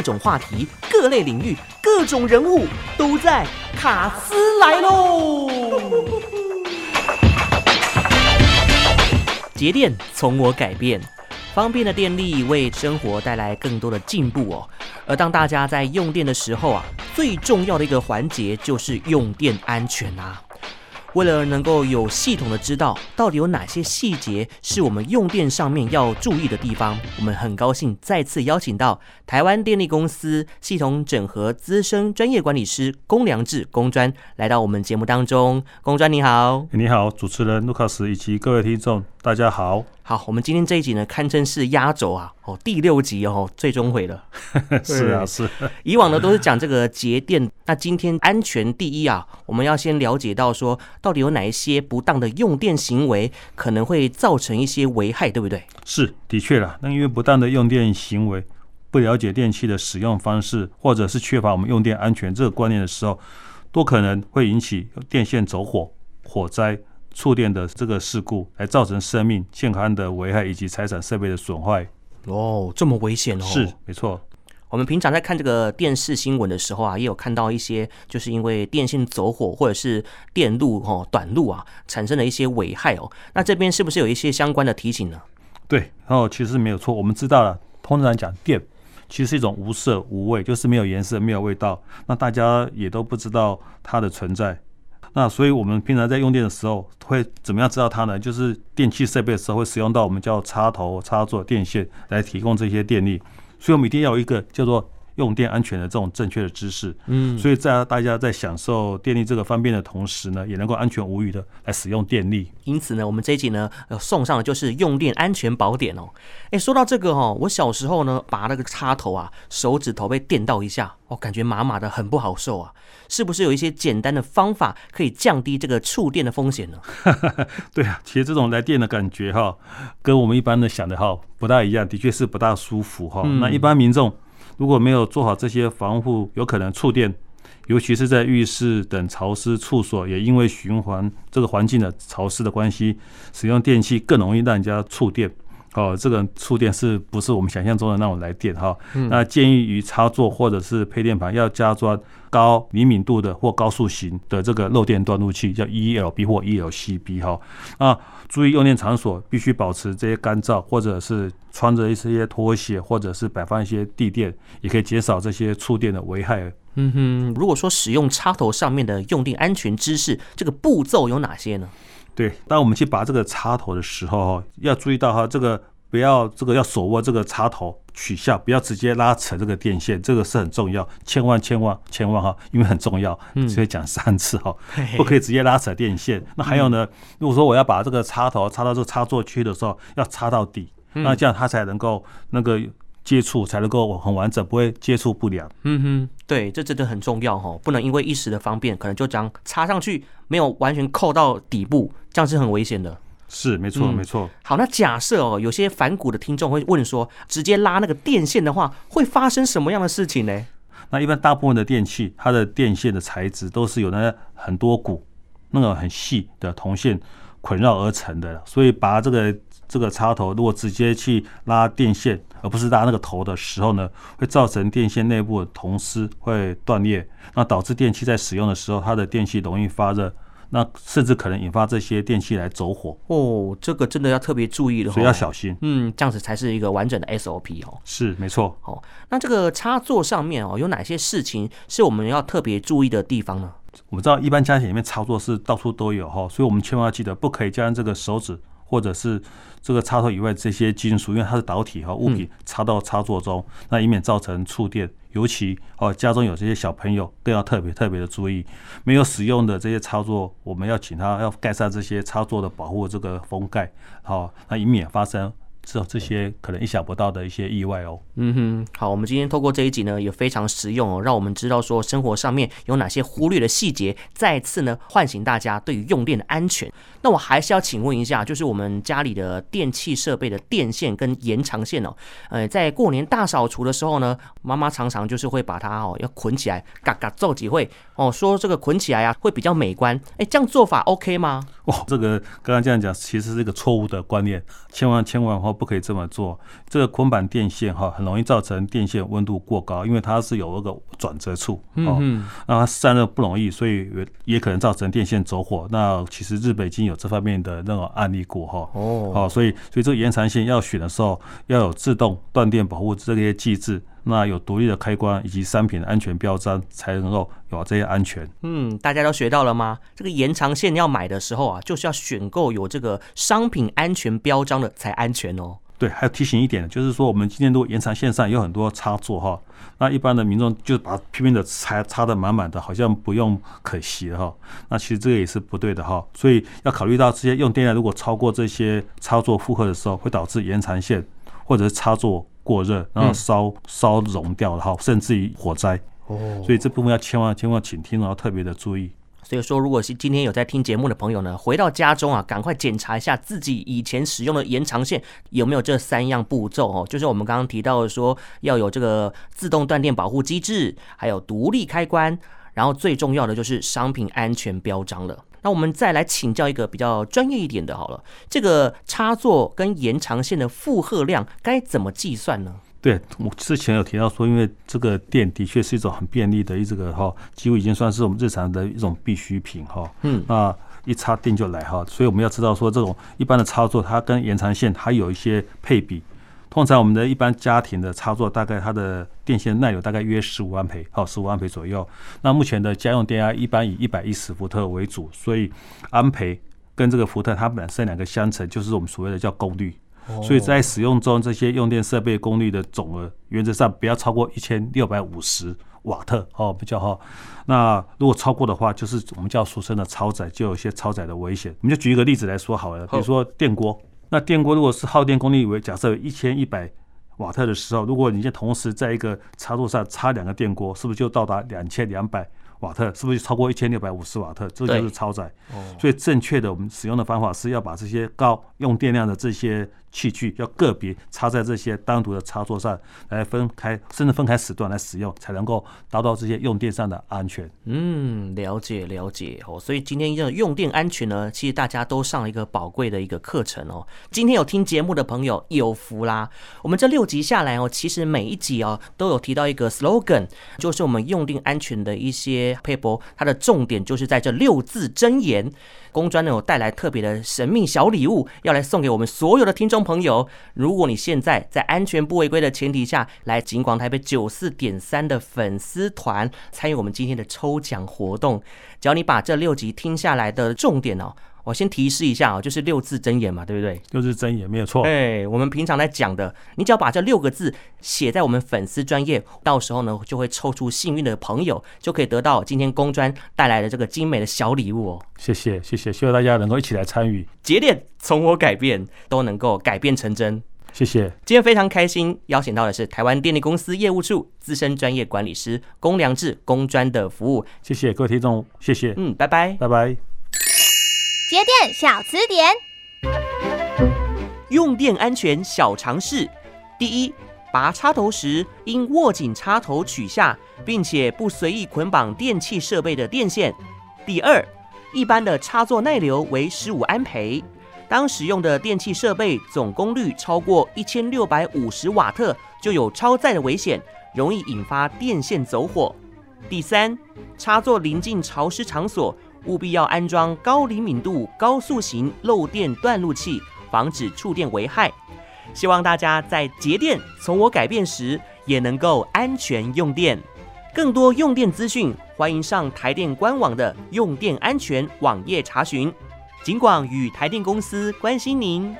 各种话题、各类领域、各种人物都在卡斯来喽！节电从我改变，方便的电力为生活带来更多的进步哦。而当大家在用电的时候啊，最重要的一个环节就是用电安全啊。为了能够有系统的知道到底有哪些细节是我们用电上面要注意的地方，我们很高兴再次邀请到台湾电力公司系统整合资深专业管理师龚良志龚专来到我们节目当中。龚专你好，你好，主持人卢卡斯以及各位听众，大家好。好，我们今天这一集呢，堪称是压轴啊，哦，第六集哦，最终回了。是啊，是。以往呢都是讲这个节电，那今天安全第一啊，我们要先了解到说，到底有哪一些不当的用电行为可能会造成一些危害，对不对？是，的确啦。那因为不当的用电行为，不了解电器的使用方式，或者是缺乏我们用电安全这个观念的时候，都可能会引起电线走火、火灾。触电的这个事故，来造成生命健康的危害以及财产设备的损坏。哦，这么危险哦！是，没错。我们平常在看这个电视新闻的时候啊，也有看到一些，就是因为电线走火或者是电路哦短路啊，产生了一些危害哦。那这边是不是有一些相关的提醒呢？对，然后其实没有错。我们知道了，通常讲电其实是一种无色无味，就是没有颜色、没有味道。那大家也都不知道它的存在。那所以，我们平常在用电的时候，会怎么样知道它呢？就是电器设备的时候，会使用到我们叫插头、插座、电线来提供这些电力。所以，我们一定要有一个叫做用电安全的这种正确的知识。嗯，所以在大家在享受电力这个方便的同时呢，也能够安全无虞的来使用电力。因此呢，我们这一集呢，呃，送上的就是用电安全宝典哦。哎，说到这个哦，我小时候呢，拔那个插头啊，手指头被电到一下，哦，感觉麻麻的，很不好受啊。是不是有一些简单的方法可以降低这个触电的风险呢？对啊，其实这种来电的感觉哈，跟我们一般的想的哈不大一样，的确是不大舒服哈。嗯、那一般民众如果没有做好这些防护，有可能触电，尤其是在浴室等潮湿处所，也因为循环这个环境的潮湿的关系，使用电器更容易让人家触电。哦，这个触电是不是我们想象中的那种来电哈？嗯、那建议于插座或者是配电盘要加装高灵敏度的或高速型的这个漏电断路器，叫 ELB 或 ELCB 哈。啊，注意用电场所必须保持这些干燥，或者是穿着一些拖鞋，或者是摆放一些地垫，也可以减少这些触电的危害。嗯哼，如果说使用插头上面的用电安全知识，这个步骤有哪些呢？对，当我们去拔这个插头的时候，哈，要注意到哈，这个不要这个要手握这个插头取下，不要直接拉扯这个电线，这个是很重要，千万千万千万哈，因为很重要，所以讲三次哈，不可以直接拉扯电线。那还有呢，如果说我要把这个插头插到这个插座区的时候，要插到底，那这样它才能够那个。接触才能够很完整，不会接触不良。嗯哼，对，这真的很重要哈，不能因为一时的方便，可能就这样插上去，没有完全扣到底部，这样是很危险的。是，没错，没错。好，那假设哦，有些反骨的听众会问说，直接拉那个电线的话，会发生什么样的事情呢？那一般大部分的电器，它的电线的材质都是有那很多股，那个很细的铜线捆绕而成的，所以把这个。这个插头如果直接去拉电线，而不是拉那个头的时候呢，会造成电线内部的铜丝会断裂，那导致电器在使用的时候，它的电器容易发热，那甚至可能引发这些电器来走火。哦，这个真的要特别注意了，所以要小心。嗯，这样子才是一个完整的 SOP 哦。是，没错。哦，那这个插座上面哦，有哪些事情是我们要特别注意的地方呢？我们知道一般家庭里面插座是到处都有哈，所以我们千万要记得，不可以将这个手指。或者是这个插头以外这些金属，因为它是导体和物品插到插座中，那以免造成触电。尤其哦，家中有这些小朋友，更要特别特别的注意。没有使用的这些插座，我们要请他要盖上这些插座的保护这个封盖，好，那以免发生。这这些可能意想不到的一些意外哦。嗯哼，好，我们今天透过这一集呢，也非常实用哦，让我们知道说生活上面有哪些忽略的细节，再次呢唤醒大家对于用电的安全。那我还是要请问一下，就是我们家里的电器设备的电线跟延长线哦，呃，在过年大扫除的时候呢，妈妈常常就是会把它哦要捆起来，嘎嘎做几会哦，说这个捆起来啊会比较美观。哎，这样做法 OK 吗？哦，这个刚刚这样讲，其实是一个错误的观念，千万千万哈。不可以这么做。这个捆绑电线哈，很容易造成电线温度过高，因为它是有一个转折处，哦，那它散热不容易，所以也可能造成电线走火。那其实日本已经有这方面的那种案例过哈，哦，好，所以所以这个延长线要选的时候，要有自动断电保护这些机制。那有独立的开关以及商品安全标章，才能够有这些安全。嗯，大家都学到了吗？这个延长线要买的时候啊，就是要选购有这个商品安全标章的才安全哦。对，还要提醒一点，就是说我们今天如果延长线上有很多插座哈，那一般的民众就把拼命的插插的满满的，好像不用可惜哈。那其实这个也是不对的哈，所以要考虑到这些用电量如果超过这些插座负荷的时候，会导致延长线或者是插座。过热，然后烧烧融掉了哈，甚至于火灾哦。所以这部分要千万千万请听，然后特别的注意。所以说，如果是今天有在听节目的朋友呢，回到家中啊，赶快检查一下自己以前使用的延长线有没有这三样步骤哦。就是我们刚刚提到的说，要有这个自动断电保护机制，还有独立开关，然后最重要的就是商品安全标章了。那我们再来请教一个比较专业一点的，好了，这个插座跟延长线的负荷量该怎么计算呢？对，我之前有提到说，因为这个电的确是一种很便利的一这个哈，几乎已经算是我们日常的一种必需品哈。嗯，那一插电就来哈，所以我们要知道说，这种一般的插座它跟延长线它有一些配比。通常我们的一般家庭的插座，大概它的电线耐流大概约十五安培，好，十五安培左右。那目前的家用电压一般以一百一十伏特为主，所以安培跟这个伏特它本身两个相乘，就是我们所谓的叫功率。所以在使用中，这些用电设备功率的总额原则上不要超过一千六百五十瓦特，哦，比较好。那如果超过的话，就是我们叫俗称的超载，就有一些超载的危险。我们就举一个例子来说好了，比如说电锅。那电锅如果是耗电功率为假设一千一百瓦特的时候，如果你在同时在一个插座上插两个电锅，是不是就到达两千两百瓦特？是不是就超过一千六百五十瓦特？这就是超载。所以正确的我们使用的方法是要把这些高用电量的这些。器具要个别插在这些单独的插座上来分开，甚至分开时段来使用，才能够达到这些用电上的安全。嗯，了解了解哦。所以今天这用电安全呢，其实大家都上了一个宝贵的一个课程哦。今天有听节目的朋友有福啦。我们这六集下来哦，其实每一集哦都有提到一个 slogan，就是我们用电安全的一些撇步，它的重点就是在这六字真言。工专呢有带来特别的神秘小礼物，要来送给我们所有的听众朋友。如果你现在在安全不违规的前提下来景广台北九四点三的粉丝团参与我们今天的抽奖活动，只要你把这六集听下来的重点哦。我先提示一下啊，就是六字真言嘛，对不对？六字真言没有错。哎，我们平常在讲的，你只要把这六个字写在我们粉丝专业，到时候呢就会抽出幸运的朋友，就可以得到今天工专带来的这个精美的小礼物哦。谢谢谢谢，希望大家能够一起来参与。节点从我改变，都能够改变成真。谢谢。今天非常开心，邀请到的是台湾电力公司业务处资深专业管理师龚良志工专的服务。谢谢各位听众，谢谢。嗯，拜拜，拜拜。节电小词典，用电安全小常识：第一，拔插头时应握紧插头取下，并且不随意捆绑电器设备的电线；第二，一般的插座耐流为十五安培，当使用的电器设备总功率超过一千六百五十瓦特，就有超载的危险，容易引发电线走火；第三，插座临近潮湿场所。务必要安装高灵敏度、高速型漏电断路器，防止触电危害。希望大家在节电从我改变时，也能够安全用电。更多用电资讯，欢迎上台电官网的用电安全网页查询。尽管与台电公司关心您。